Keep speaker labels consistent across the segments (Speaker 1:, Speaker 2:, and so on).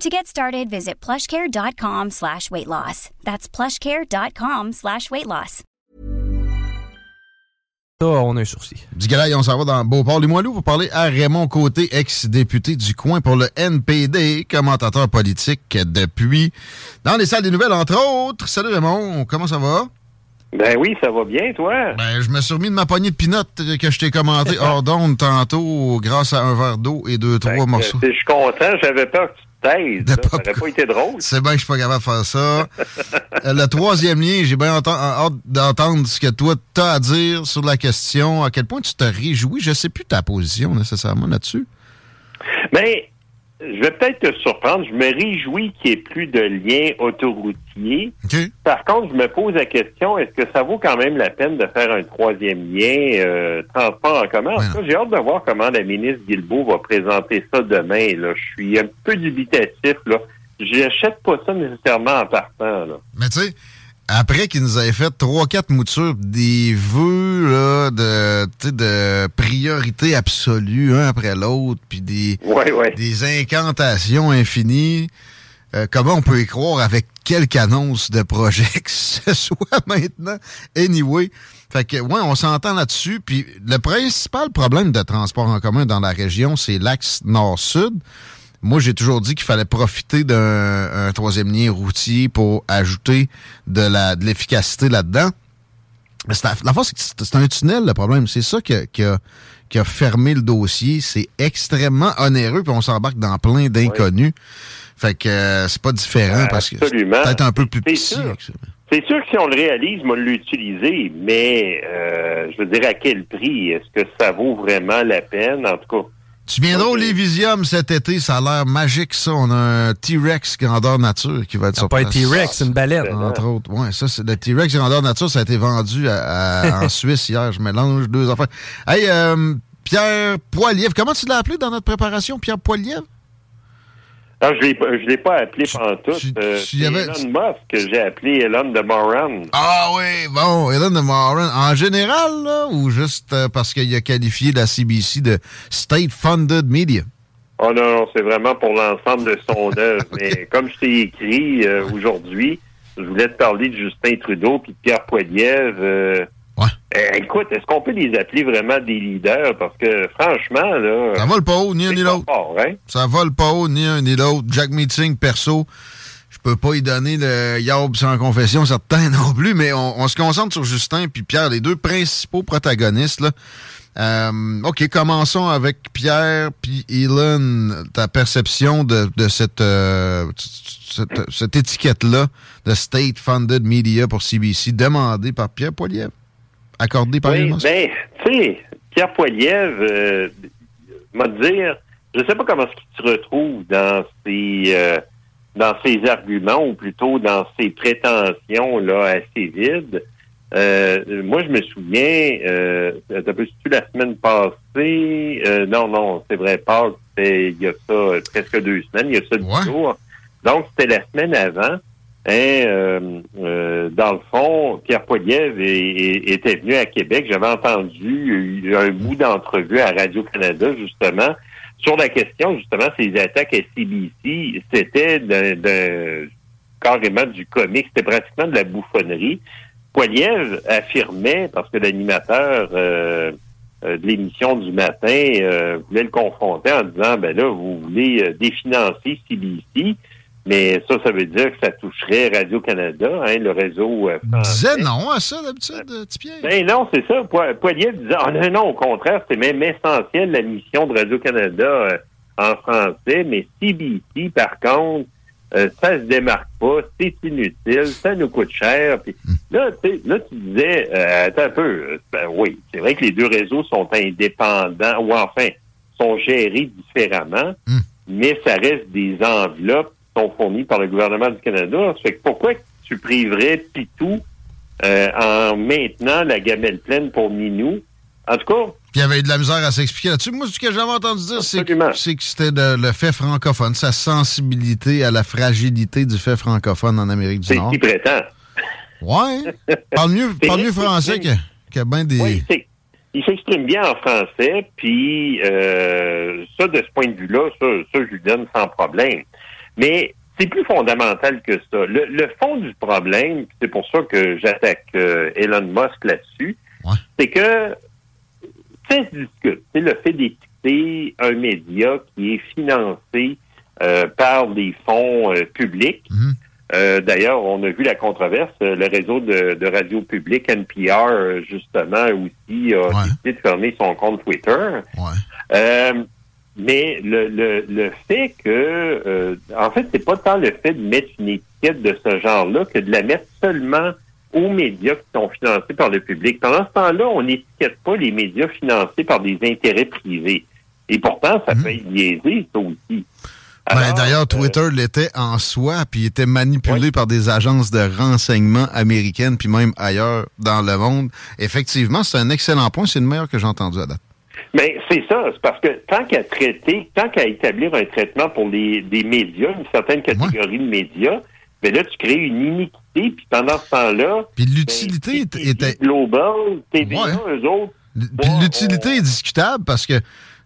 Speaker 1: To get started, visit plushcare.com slash weight loss. That's plushcare.com slash weight loss.
Speaker 2: Ça, on a un sourcil.
Speaker 3: Du galaï, on s'en va dans Beauport. Limoilou pour parler à Raymond Côté, ex-député du coin pour le NPD, commentateur politique depuis dans les salles des nouvelles, entre autres. Salut Raymond, comment ça va?
Speaker 4: Ben oui, ça va bien, toi?
Speaker 3: Ben, je me suis remis de ma poignée de pinottes que je t'ai commenté hors d'onde tantôt grâce à un verre d'eau et deux, trois morceaux.
Speaker 4: Je suis content, j'avais peur que tu Ça n'aurait pas été drôle.
Speaker 3: C'est bien que je suis pas capable de faire ça. Euh, le troisième lien, j'ai bien enten- hâte d'entendre ce que toi t'as à dire sur la question. À quel point tu te réjouis? Je sais plus ta position nécessairement là-dessus.
Speaker 4: Mais je vais peut-être te surprendre. Je me réjouis qu'il n'y ait plus de liens autoroutiers. Par contre, je me pose la question, est-ce que ça vaut quand même la peine de faire un troisième lien euh, transport en commun? En tout cas, j'ai hâte de voir comment la ministre Guilbeault va présenter ça demain. Là. Je suis un peu dubitatif. Là. J'achète pas ça nécessairement en partant. Là.
Speaker 3: Mais tu sais, après qu'ils nous avaient fait trois, quatre moutures, des vœux là, de, de priorité absolue, un après l'autre, puis des, des incantations infinies, euh, comment on peut y croire avec quelque annonce de projet que ce soit maintenant? Anyway. Fait que, ouais, on s'entend là-dessus. Puis le principal problème de transport en commun dans la région, c'est l'axe nord-sud. Moi, j'ai toujours dit qu'il fallait profiter d'un un troisième lien routier pour ajouter de la de l'efficacité là-dedans. Mais c'est La, la force, c'est un tunnel, le problème. C'est ça qui a, qui a- qui a fermé le dossier. C'est extrêmement onéreux, puis on s'embarque dans plein d'inconnus. Fait que euh, c'est pas différent parce que c'est peut-être un peu plus petit.
Speaker 4: sûr. C'est sûr que si on le réalise, on l'utiliser, mais euh, je veux dire, à quel prix? Est-ce que ça vaut vraiment la peine? En tout cas,
Speaker 3: Tu viendras au Lévisium cet été, ça a l'air magique, ça. On a un T-Rex grandeur nature qui va être sur
Speaker 2: pas un. T-Rex, c'est une baleine.
Speaker 3: Entre autres. Ouais, ça, c'est le T-Rex grandeur nature, ça a été vendu à- à- en Suisse hier. Je mélange deux affaires. Hey, euh, Pierre Poilievre, comment tu l'as appelé dans notre préparation, Pierre Poilievre?
Speaker 4: Non, je ne l'ai pas appelé pantoute. Euh, c'est
Speaker 3: avais-
Speaker 4: Elon Musk que j'ai appelé Elon de Moran.
Speaker 3: Ah oui, bon, Elon de Moran. En général, là, ou juste euh, parce qu'il a qualifié la CBC de State-Funded Media?
Speaker 4: Oh non, non, c'est vraiment pour l'ensemble de son œuvre. Mais comme je t'ai écrit euh, aujourd'hui, je voulais te parler de Justin Trudeau puis de Pierre Poilievre. Euh, écoute, est-ce qu'on peut les appeler vraiment des leaders? Parce que franchement, là.
Speaker 3: Ça vole pas haut, ni un ni l'autre.
Speaker 4: hein?
Speaker 3: Ça vole pas haut, ni un ni l'autre. Jack Meeting, perso, je peux pas y donner le yob sans confession, certain non plus, mais on, on se concentre sur Justin puis Pierre, les deux principaux protagonistes. Là. Euh, OK, commençons avec Pierre puis Elon. Ta perception de, de cette... euh, tu- cette, étiquette-là de State Funded Media pour CBC, demandée par Pierre Poilievre, accordée par
Speaker 4: oui, ben, tu sais, Pierre Poilievre, euh, m'a dire, je sais pas comment est-ce qu'il se retrouve dans ses euh, dans ses arguments, ou plutôt dans ses prétentions là assez vides. Euh, moi, je me souviens, euh, la semaine passée, euh, non, non, c'est vrai, pas, il y a ça euh, presque deux semaines, il y a ça du jour. Donc, c'était la semaine avant. Hein, euh, dans le fond, Pierre Poilievre était venu à Québec. J'avais entendu un bout d'entrevue à Radio-Canada, justement, sur la question, justement, ces attaques à CBC. C'était de, carrément du comique. C'était pratiquement de la bouffonnerie. Poilievre affirmait, parce que l'animateur euh, euh, de l'émission du matin euh, voulait le confronter en disant, ben là, vous voulez définancer CBC, mais ça, ça veut dire que ça toucherait Radio-Canada, hein, le réseau
Speaker 3: disait non à ça, d'habitude, Pierre?
Speaker 4: Ben non, c'est ça. Poilievre disait, ah, non, non, au contraire, c'est même essentiel, la mission de Radio-Canada en français, mais CBC, par contre, euh, ça se démarque pas, c'est inutile, ça nous coûte cher. Puis, hmm. là, là, tu disais, euh, attends un peu, euh, ben oui, c'est vrai que les deux réseaux sont indépendants, ou enfin, sont gérés différemment, hmm. mais ça reste des enveloppes sont fournies par le gouvernement du Canada. Ça fait que pourquoi tu priverais Pitou euh, en maintenant la gamelle pleine pour Minou? En tout cas,
Speaker 3: puis il y avait de la misère à s'expliquer là-dessus. Moi, ce que j'avais entendu dire, c'est que, c'était le fait francophone, sa sensibilité à la fragilité du fait francophone en Amérique du Nord.
Speaker 4: C'est qui prétend.
Speaker 3: Ouais. Parle mieux, parle mieux français que, que bien des. Oui,
Speaker 4: il s'exprime bien en français, puis euh, ça, de ce point de vue-là, ça, ça, je lui donne sans problème. Mais c'est plus fondamental que ça. Le, fond du problème, c'est pour ça que j'attaque euh, Elon Musk là-dessus, c'est que c'est le fait d'écouter un média qui est financé euh, par des fonds euh, publics. Mhm. Euh, d'ailleurs, on a vu la controverse. Le réseau de, radio publique, NPR, justement, aussi a décidé de fermer son compte Twitter. Mais le, le, fait que, en fait, c'est pas tant le fait de mettre une étiquette de ce genre-là que de la mettre seulement aux médias qui sont financés par le public. Pendant ce temps-là, on n'étiquette pas les médias financés par des intérêts privés. Et pourtant, ça mhm. peut être biaisé, ça aussi.
Speaker 3: Ben, D'ailleurs, euh, Twitter l'était en soi, puis était manipulé par des agences de renseignement américaines, puis même ailleurs dans le monde. Effectivement, c'est un excellent point. C'est le meilleur que j'ai entendu à date.
Speaker 4: Mais ben, c'est ça, c'est parce que tant qu'à traiter, tant qu'à établir un traitement pour les des médias, une certaine catégorie de médias, mais là, tu crées une iniquité, puis pendant ce temps-là...
Speaker 3: Puis l'utilité
Speaker 4: ben,
Speaker 3: était...
Speaker 4: Global, TVA, eux autres...
Speaker 3: Puis l'utilité est discutable parce que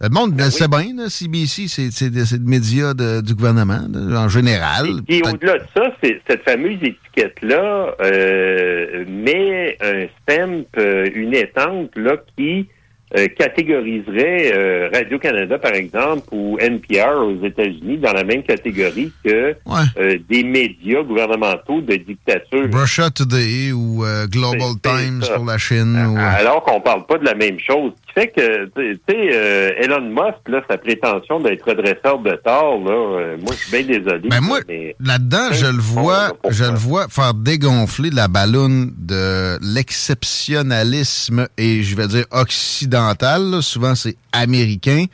Speaker 3: le monde ben le sait bien, là, CBC, c'est des médias du gouvernement, en général.
Speaker 4: Et, au-delà de ça, cette fameuse étiquette-là euh, met un stamp, euh, une étente là, qui euh, catégoriserait euh, Radio-Canada, par exemple, ou NPR aux États-Unis dans la même catégorie que euh, des médias gouvernementaux de dictature.
Speaker 3: Russia Today ou Global Times pour la Chine.
Speaker 4: Alors qu'on parle pas de la même chose. Fait que, tu sais, Elon Musk, là, sa prétention d'être redresseur de tort, là, moi, je suis bien désolé.
Speaker 3: Ben moi, là-dedans, je le vois, je le vois faire dégonfler la ballonne de l'exceptionnalisme et, je vais dire, occidental souvent c'est américain.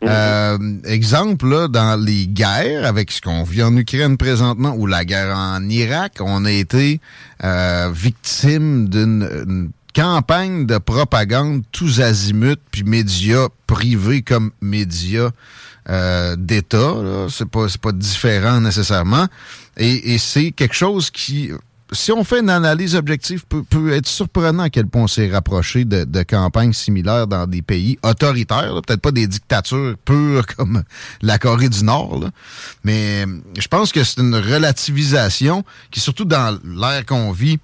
Speaker 3: Mhm. Euh, exemple, dans les guerres, avec ce qu'on vit en Ukraine présentement, ou la guerre en Irak, on a été euh, victime d'une campagne de propagande tous azimuts, puis médias privés comme médias euh, d'État. C'est pas, pas différent nécessairement. Et, et c'est quelque chose qui si on fait une analyse objective, peut, peut être surprenant à quel point on s'est rapproché de, campagnes similaires dans des pays autoritaires, peut-être pas des dictatures pures comme la Corée du Nord, mais je pense que c'est une relativisation qui, surtout dans l'ère qu'on vit,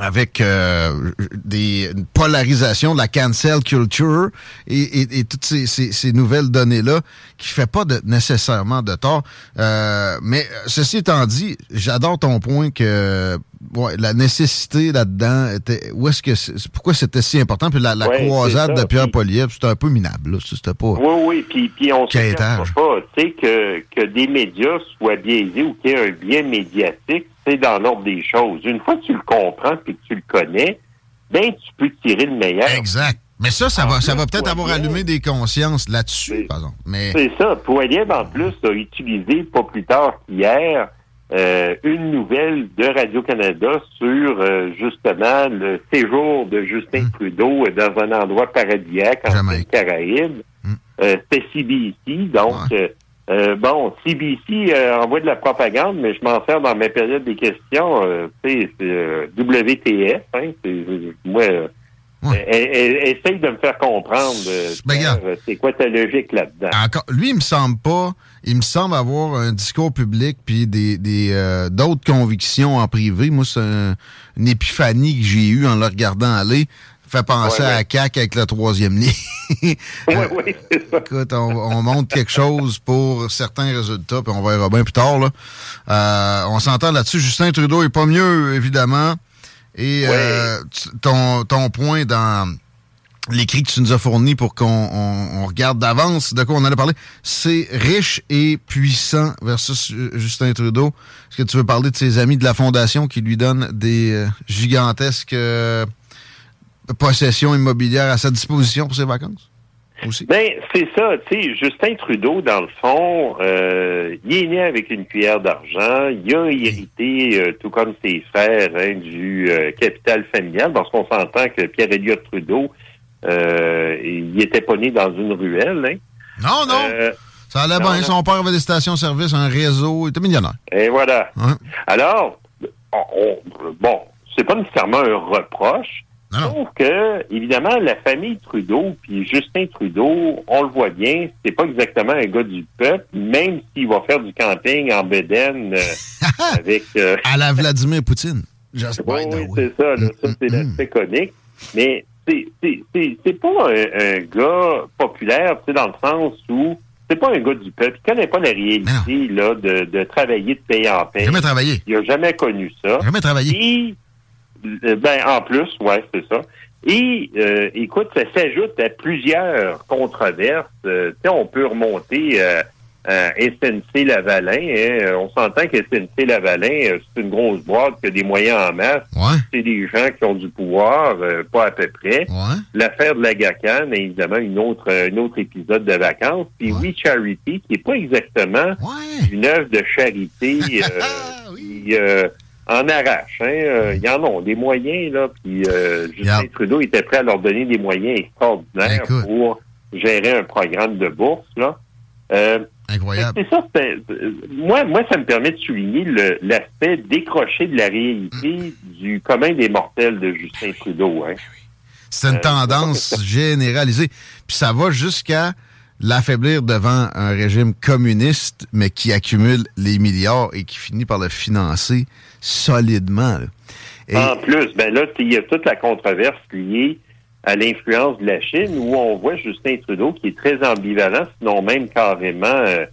Speaker 3: avec euh, des une polarisation de la cancel culture et, toutes ces, nouvelles données-là qui fait pas de, nécessairement de tort. Euh, mais ceci étant dit, j'adore ton point que la nécessité là-dedans était où est-ce que pourquoi c'était si important? Puis la, croisade de Pierre Poliev c'était un peu minable c'était pas
Speaker 4: oui oui puis, puis on se pas tu sais que, que des médias soient biaisés ou qu'il y ait un biais médiatique c'est dans l'ordre des choses une fois que tu le comprends puis que tu le connais ben tu peux tirer le meilleur
Speaker 3: exact mais ça, ça va, ça va peut-être avoir allumé des consciences là-dessus. Mais...
Speaker 4: C'est ça. Poiliev, en plus, a utilisé, pas plus tard qu'hier, euh, une nouvelle de Radio-Canada sur euh, justement le séjour de Justin hmm. Trudeau dans un endroit paradisiaque en Caraïbes. Hmm. Euh, C'était CBC, donc bon, CBC envoie de la propagande, mais je m'en sers dans mes périodes des questions. c'est WTF, hein, moi essaye de me faire comprendre ben, c'est quoi ta logique là-dedans?
Speaker 3: lui, il me semble pas il me semble avoir un discours public puis des, euh, d'autres convictions en privé. Moi, c'est une épiphanie que j'ai eue en le regardant aller. Fait penser à CAC avec la troisième ligne.
Speaker 4: oui, oui, c'est ça.
Speaker 3: Écoute, on, montre quelque chose pour certains résultats, puis on verra bien plus tard. Là. Euh, on s'entend là-dessus. Justin Trudeau est pas mieux, évidemment. Et euh, ton, ton point dans l'écrit que tu nous as fourni pour qu'on regarde d'avance de quoi on allait parler. C'est riche et puissant versus Justin Trudeau. Est-ce que tu veux parler de ses amis de la Fondation qui lui donnent des euh, gigantesques euh, possessions immobilières à sa disposition pour ses vacances? Aussi?
Speaker 4: Ben, c'est ça, tu sais, Justin Trudeau, dans le fond, euh, il est né avec une cuillère d'argent, il a hérité, tout comme ses frères, hein, du capital familial, parce qu'on s'entend que Pierre-Éliott Trudeau, euh, il était pas né dans une ruelle. Hein?
Speaker 3: Non, non. Euh, ça allait bien. Son père avait des stations-service, un réseau. Il était millionnaire.
Speaker 4: Et voilà. Alors, bon, c'est pas nécessairement un reproche. Sauf que, évidemment, la famille Trudeau, puis Justin Trudeau, on le voit bien, c'est pas exactement un gars du peuple, même s'il va faire du camping en Bédène euh, avec...
Speaker 3: à la Vladimir Poutine.
Speaker 4: oui, c'est ça. ça, c'est l'aspect comique. Mais c'est pas un, gars populaire, tu sais, dans le sens où c'est pas un gars du peuple. Il connaît pas la réalité là, de, de travailler de payer en paix.
Speaker 3: Jamais travaillé.
Speaker 4: Il a jamais connu ça.
Speaker 3: Jamais travaillé.
Speaker 4: Et, euh, ben, en plus, ouais, c'est ça. Et euh, écoute, ça s'ajoute à plusieurs controverses. Euh, tu sais, on peut remonter euh, SNC Lavalin. Hein, euh, on s'entend que SNC Lavalin, euh, c'est une grosse boîte qui a des moyens en masse. C'est des gens qui ont du pouvoir, pas à peu près. L'affaire de la GACAN, évidemment, une autre, un autre épisode de vacances. Puis We Charity, qui est pas exactement une œuvre de charité qui en arrache. Hein. Il y en a des moyens, là. Puis Justin Trudeau était prêt à leur donner des moyens extraordinaires pour gérer un programme de bourse, là.
Speaker 3: Incroyable.
Speaker 4: C'est ça. moi, moi, ça me permet de souligner l'aspect décroché de la réalité du commun des mortels de Justin Trudeau. Hein.
Speaker 3: C'est une euh, tendance généralisée. Puis ça va jusqu'à l'affaiblir devant un régime communiste, mais qui accumule les milliards et qui finit par le financer solidement.
Speaker 4: En plus, ben là, il y a toute la controverse liée à l'influence de la Chine, où on voit Justin Trudeau qui est très ambivalent, sinon même carrément euh,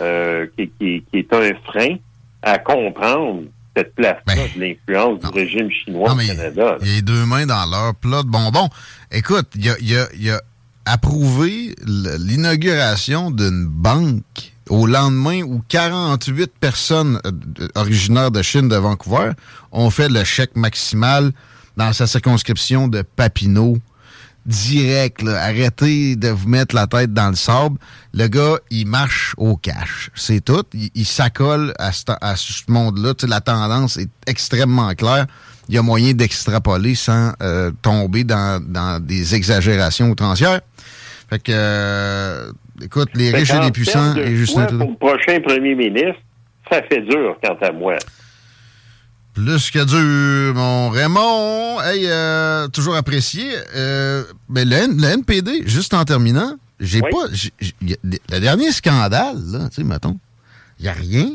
Speaker 4: euh, qui, est un frein à comprendre cette place-là ben, de l'influence du régime chinois au Canada.
Speaker 3: Il y a deux mains dans leur plat de bonbons. Écoute, il a, approuvé l'inauguration d'une banque au lendemain où 48 personnes euh, originaires de Chine de Vancouver ont fait le chèque maximal dans sa circonscription de Papineau direct. Arrêtez de vous mettre la tête dans le sable. Le gars, il marche au cash. C'est tout. Il, s'accole à ce, monde-là. la tendance est extrêmement claire. Il y a moyen d'extrapoler sans euh, tomber dans, des exagérations outrancières. Fait que, euh, écoute, les riches et les puissants... Et
Speaker 4: Justin pour le prochain premier ministre, ça fait dur, quant à moi.
Speaker 3: Plus que dur, mon Raymond. Hey, euh, toujours apprécié. Euh, mais le, NPD, juste en terminant, j'ai pas. le dernier scandale, là, tu sais, mettons, il n'y a rien.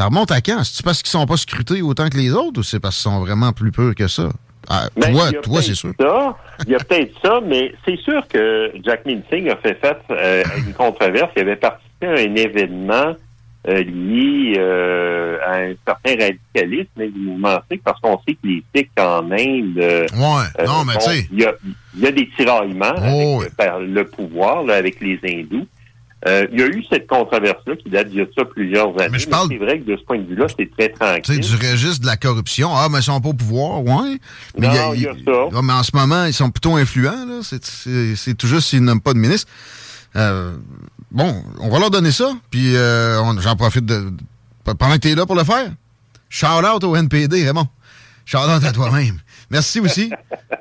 Speaker 3: Ça remonte à quand? C'est-tu parce qu'ils sont pas scrutés autant que les autres ou c'est parce qu'ils sont vraiment plus purs que ça? Ah, ben, toi, toi c'est sûr.
Speaker 4: il y a peut-être ça, mais c'est sûr que Jack Singh a fait face euh, à une controverse. Il avait participé à un événement euh, lié euh, à un certain radicalisme du mouvement sikh, parce qu'on sait que les Sikhs en Inde,
Speaker 3: ouais, non, mais tu sais,
Speaker 4: il y a, y a, des tiraillements oh, avec, le pouvoir là, avec les hindous. Euh, il y a eu cette controverse-là qui date d'il y a ça plusieurs années. Mais, c'est vrai que de ce point de vue-là, c'est très tranquille.
Speaker 3: Tu sais, du registre de la corruption. Ah, mais ils sont pas au pouvoir, ouais.
Speaker 4: Mais non, il y, a, ça.
Speaker 3: mais en ce moment, ils sont plutôt influents, là. C'est tout juste s'ils n'aiment pas de ministre. Euh, bon, on va leur donner ça. Puis euh, j'en profite de, pendant que tu es là pour le faire. Shout out au NPD, Raymond. Shout out à toi-même. Merci aussi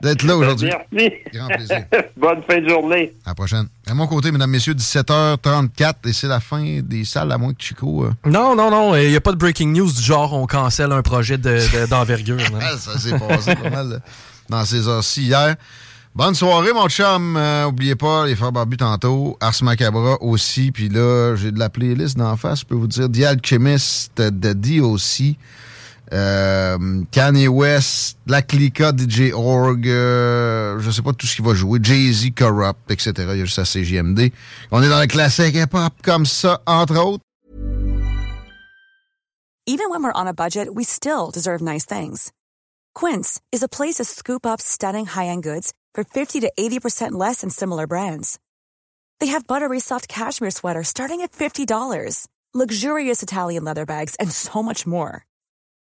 Speaker 3: d'être là aujourd'hui.
Speaker 4: Merci.
Speaker 3: Grand plaisir.
Speaker 4: Bonne fin de journée.
Speaker 3: À la prochaine. À mon côté, mesdames, messieurs, 17h34 et c'est la fin des salles à moins que Chico. Euh.
Speaker 2: Non, non, non. Il n'y a pas de breaking news du genre on cancelle un projet d'envergure.
Speaker 3: De, ça s'est passé pas mal euh, dans ces heures-ci hier. Bonne soirée, mon chum. Euh, oubliez pas, les frères Barbu tantôt. Ars Macabra aussi. Puis là, j'ai de la playlist d'en face. Je peux vous dire The Alchemist de D aussi. Euh, Kanye West, La Clica, DJ Org, euh, je sais pas tout ce qui va jouer, Jay-Z, Corrupt, etc. Il y a juste à CGMD. On est dans le classique hip-hop comme ça, entre autres.
Speaker 5: Even when we're on a budget, we still deserve nice things. Quince is a place to scoop up stunning high-end goods for 50 to 80% less than similar brands. They have buttery soft cashmere sweaters starting at $50, luxurious Italian leather bags, and so much more.